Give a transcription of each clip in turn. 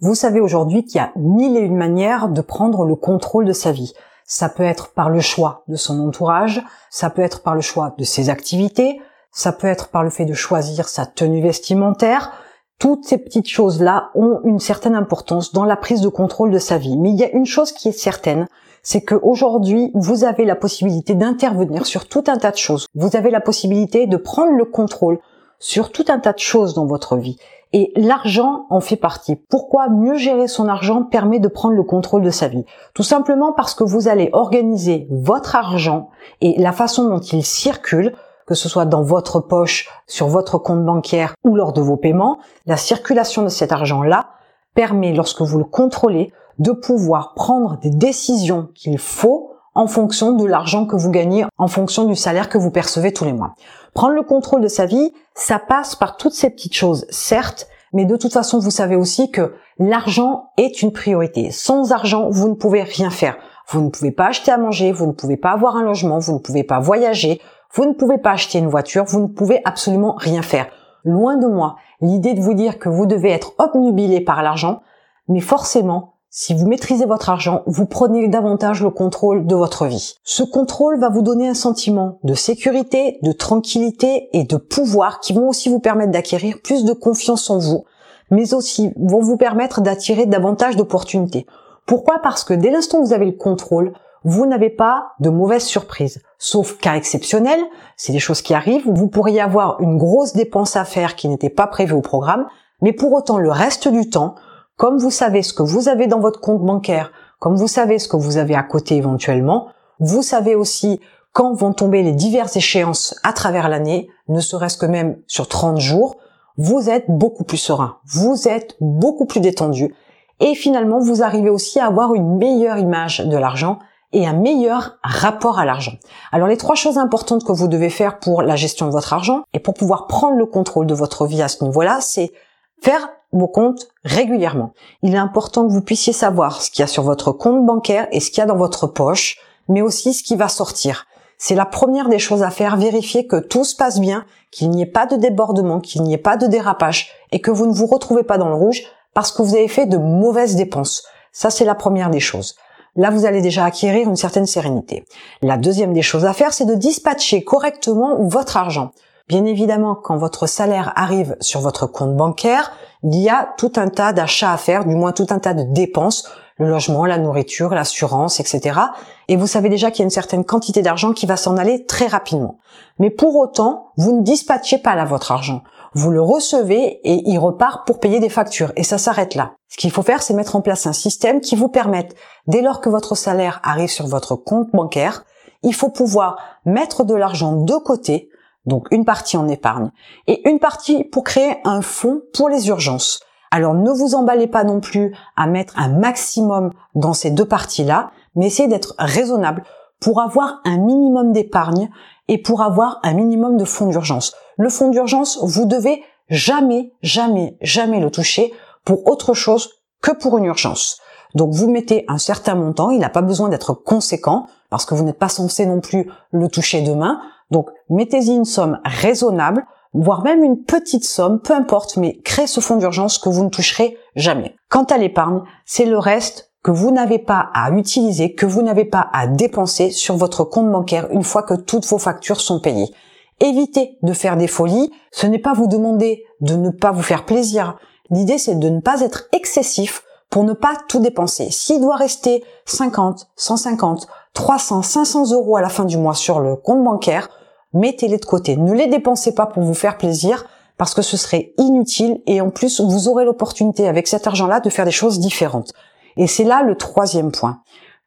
Vous savez aujourd'hui qu'il y a mille et une manières de prendre le contrôle de sa vie. Ça peut être par le choix de son entourage, ça peut être par le choix de ses activités, ça peut être par le fait de choisir sa tenue vestimentaire. Toutes ces petites choses-là ont une certaine importance dans la prise de contrôle de sa vie. Mais il y a une chose qui est certaine, c'est qu'aujourd'hui, vous avez la possibilité d'intervenir sur tout un tas de choses. Vous avez la possibilité de prendre le contrôle sur tout un tas de choses dans votre vie. Et l'argent en fait partie. Pourquoi mieux gérer son argent permet de prendre le contrôle de sa vie? Tout simplement parce que vous allez organiser votre argent et la façon dont il circule, que ce soit dans votre poche, sur votre compte bancaire ou lors de vos paiements, la circulation de cet argent-là permet, lorsque vous le contrôlez, de pouvoir prendre des décisions qu'il faut en fonction de l'argent que vous gagnez, en fonction du salaire que vous percevez tous les mois. Prendre le contrôle de sa vie, ça passe par toutes ces petites choses, certes, mais de toute façon, vous savez aussi que l'argent est une priorité. Sans argent, vous ne pouvez rien faire. Vous ne pouvez pas acheter à manger, vous ne pouvez pas avoir un logement, vous ne pouvez pas voyager, vous ne pouvez pas acheter une voiture, vous ne pouvez absolument rien faire. Loin de moi l'idée de vous dire que vous devez être obnubilé par l'argent, mais forcément, si vous maîtrisez votre argent, vous prenez davantage le contrôle de votre vie. Ce contrôle va vous donner un sentiment de sécurité, de tranquillité et de pouvoir qui vont aussi vous permettre d'acquérir plus de confiance en vous, mais aussi vont vous permettre d'attirer davantage d'opportunités. Pourquoi? Parce que dès l'instant où vous avez le contrôle, vous n'avez pas de mauvaises surprises. Sauf cas exceptionnel, c'est des choses qui arrivent, vous pourriez avoir une grosse dépense à faire qui n'était pas prévue au programme, mais pour autant le reste du temps, comme vous savez ce que vous avez dans votre compte bancaire, comme vous savez ce que vous avez à côté éventuellement, vous savez aussi quand vont tomber les diverses échéances à travers l'année, ne serait-ce que même sur 30 jours, vous êtes beaucoup plus serein, vous êtes beaucoup plus détendu et finalement vous arrivez aussi à avoir une meilleure image de l'argent et un meilleur rapport à l'argent. Alors les trois choses importantes que vous devez faire pour la gestion de votre argent et pour pouvoir prendre le contrôle de votre vie à ce niveau-là, c'est faire vos comptes régulièrement. Il est important que vous puissiez savoir ce qu'il y a sur votre compte bancaire et ce qu'il y a dans votre poche, mais aussi ce qui va sortir. C'est la première des choses à faire, vérifier que tout se passe bien, qu'il n'y ait pas de débordement, qu'il n'y ait pas de dérapage et que vous ne vous retrouvez pas dans le rouge parce que vous avez fait de mauvaises dépenses. Ça, c'est la première des choses. Là, vous allez déjà acquérir une certaine sérénité. La deuxième des choses à faire, c'est de dispatcher correctement votre argent. Bien évidemment, quand votre salaire arrive sur votre compte bancaire, il y a tout un tas d'achats à faire, du moins tout un tas de dépenses, le logement, la nourriture, l'assurance, etc. Et vous savez déjà qu'il y a une certaine quantité d'argent qui va s'en aller très rapidement. Mais pour autant, vous ne dispatchez pas là votre argent. Vous le recevez et il repart pour payer des factures. Et ça s'arrête là. Ce qu'il faut faire, c'est mettre en place un système qui vous permette, dès lors que votre salaire arrive sur votre compte bancaire, il faut pouvoir mettre de l'argent de côté donc une partie en épargne, et une partie pour créer un fonds pour les urgences. Alors ne vous emballez pas non plus à mettre un maximum dans ces deux parties-là, mais essayez d'être raisonnable pour avoir un minimum d'épargne et pour avoir un minimum de fonds d'urgence. Le fonds d'urgence, vous devez jamais, jamais, jamais le toucher pour autre chose que pour une urgence. Donc vous mettez un certain montant, il n'a pas besoin d'être conséquent parce que vous n'êtes pas censé non plus le toucher demain. Donc, mettez-y une somme raisonnable, voire même une petite somme, peu importe, mais créez ce fonds d'urgence que vous ne toucherez jamais. Quant à l'épargne, c'est le reste que vous n'avez pas à utiliser, que vous n'avez pas à dépenser sur votre compte bancaire une fois que toutes vos factures sont payées. Évitez de faire des folies, ce n'est pas vous demander de ne pas vous faire plaisir. L'idée c'est de ne pas être excessif pour ne pas tout dépenser. S'il doit rester 50, 150, 300, 500 euros à la fin du mois sur le compte bancaire, mettez-les de côté. Ne les dépensez pas pour vous faire plaisir parce que ce serait inutile et en plus vous aurez l'opportunité avec cet argent-là de faire des choses différentes. Et c'est là le troisième point.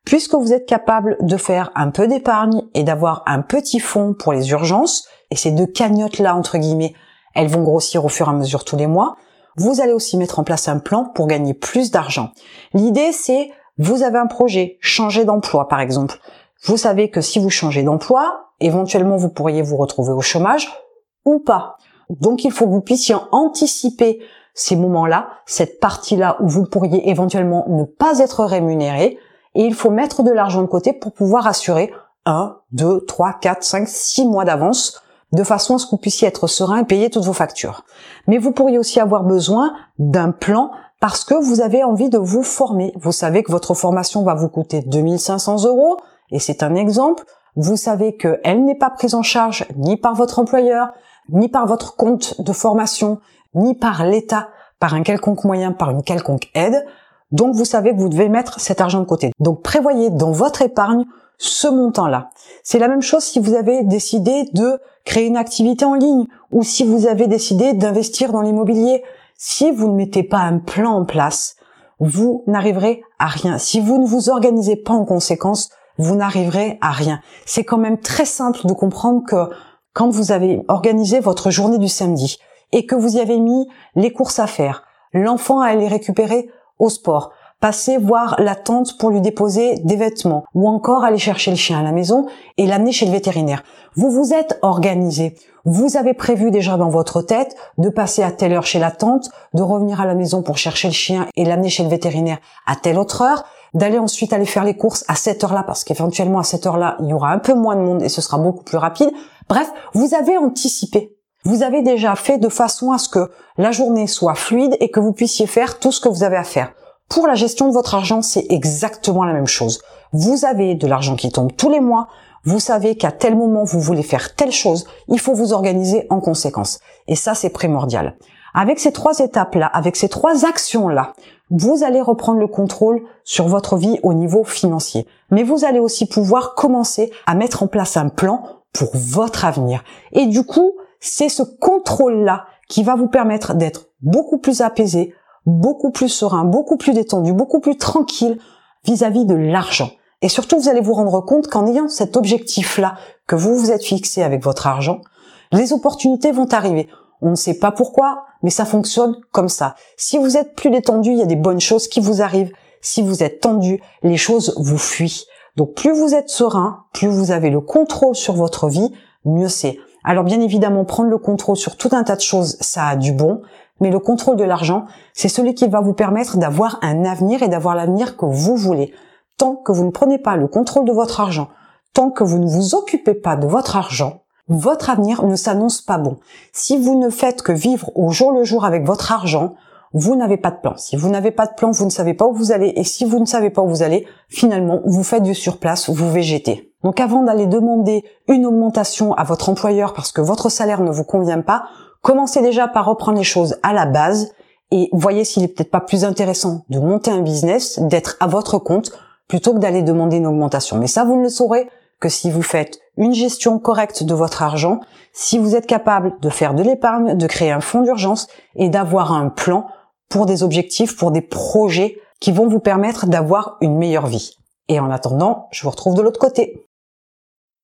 Puisque vous êtes capable de faire un peu d'épargne et d'avoir un petit fonds pour les urgences, et ces deux cagnottes-là, entre guillemets, elles vont grossir au fur et à mesure tous les mois, vous allez aussi mettre en place un plan pour gagner plus d'argent. L'idée, c'est vous avez un projet, changer d'emploi par exemple. Vous savez que si vous changez d'emploi, éventuellement vous pourriez vous retrouver au chômage ou pas. Donc il faut que vous puissiez anticiper ces moments-là, cette partie-là où vous pourriez éventuellement ne pas être rémunéré, et il faut mettre de l'argent de côté pour pouvoir assurer 1, 2, 3, 4, 5, 6 mois d'avance de façon à ce que vous puissiez être serein et payer toutes vos factures. Mais vous pourriez aussi avoir besoin d'un plan parce que vous avez envie de vous former. Vous savez que votre formation va vous coûter 2500 euros, et c'est un exemple. Vous savez qu'elle n'est pas prise en charge ni par votre employeur, ni par votre compte de formation, ni par l'État, par un quelconque moyen, par une quelconque aide. Donc vous savez que vous devez mettre cet argent de côté. Donc prévoyez dans votre épargne ce montant-là. C'est la même chose si vous avez décidé de créer une activité en ligne ou si vous avez décidé d'investir dans l'immobilier. Si vous ne mettez pas un plan en place, vous n'arriverez à rien. Si vous ne vous organisez pas en conséquence, vous n'arriverez à rien. C'est quand même très simple de comprendre que quand vous avez organisé votre journée du samedi et que vous y avez mis les courses à faire, l'enfant à aller récupérer au sport, passer voir la tante pour lui déposer des vêtements ou encore aller chercher le chien à la maison et l'amener chez le vétérinaire. Vous vous êtes organisé. Vous avez prévu déjà dans votre tête de passer à telle heure chez la tante, de revenir à la maison pour chercher le chien et l'amener chez le vétérinaire à telle autre heure, d'aller ensuite aller faire les courses à cette heure-là parce qu'éventuellement à cette heure-là, il y aura un peu moins de monde et ce sera beaucoup plus rapide. Bref, vous avez anticipé. Vous avez déjà fait de façon à ce que la journée soit fluide et que vous puissiez faire tout ce que vous avez à faire. Pour la gestion de votre argent, c'est exactement la même chose. Vous avez de l'argent qui tombe tous les mois, vous savez qu'à tel moment vous voulez faire telle chose, il faut vous organiser en conséquence. Et ça, c'est primordial. Avec ces trois étapes-là, avec ces trois actions-là, vous allez reprendre le contrôle sur votre vie au niveau financier. Mais vous allez aussi pouvoir commencer à mettre en place un plan pour votre avenir. Et du coup, c'est ce contrôle-là qui va vous permettre d'être beaucoup plus apaisé, beaucoup plus serein, beaucoup plus détendu, beaucoup plus tranquille vis-à-vis de l'argent. Et surtout, vous allez vous rendre compte qu'en ayant cet objectif-là que vous vous êtes fixé avec votre argent, les opportunités vont arriver. On ne sait pas pourquoi, mais ça fonctionne comme ça. Si vous êtes plus détendu, il y a des bonnes choses qui vous arrivent. Si vous êtes tendu, les choses vous fuient. Donc plus vous êtes serein, plus vous avez le contrôle sur votre vie, mieux c'est. Alors bien évidemment, prendre le contrôle sur tout un tas de choses, ça a du bon, mais le contrôle de l'argent, c'est celui qui va vous permettre d'avoir un avenir et d'avoir l'avenir que vous voulez. Tant que vous ne prenez pas le contrôle de votre argent, tant que vous ne vous occupez pas de votre argent, votre avenir ne s'annonce pas bon. Si vous ne faites que vivre au jour le jour avec votre argent, vous n'avez pas de plan. Si vous n'avez pas de plan, vous ne savez pas où vous allez. Et si vous ne savez pas où vous allez, finalement, vous faites du surplace, vous végétez. Donc avant d'aller demander une augmentation à votre employeur parce que votre salaire ne vous convient pas, Commencez déjà par reprendre les choses à la base et voyez s'il est peut-être pas plus intéressant de monter un business, d'être à votre compte, plutôt que d'aller demander une augmentation. Mais ça, vous ne le saurez que si vous faites une gestion correcte de votre argent, si vous êtes capable de faire de l'épargne, de créer un fonds d'urgence et d'avoir un plan pour des objectifs, pour des projets qui vont vous permettre d'avoir une meilleure vie. Et en attendant, je vous retrouve de l'autre côté.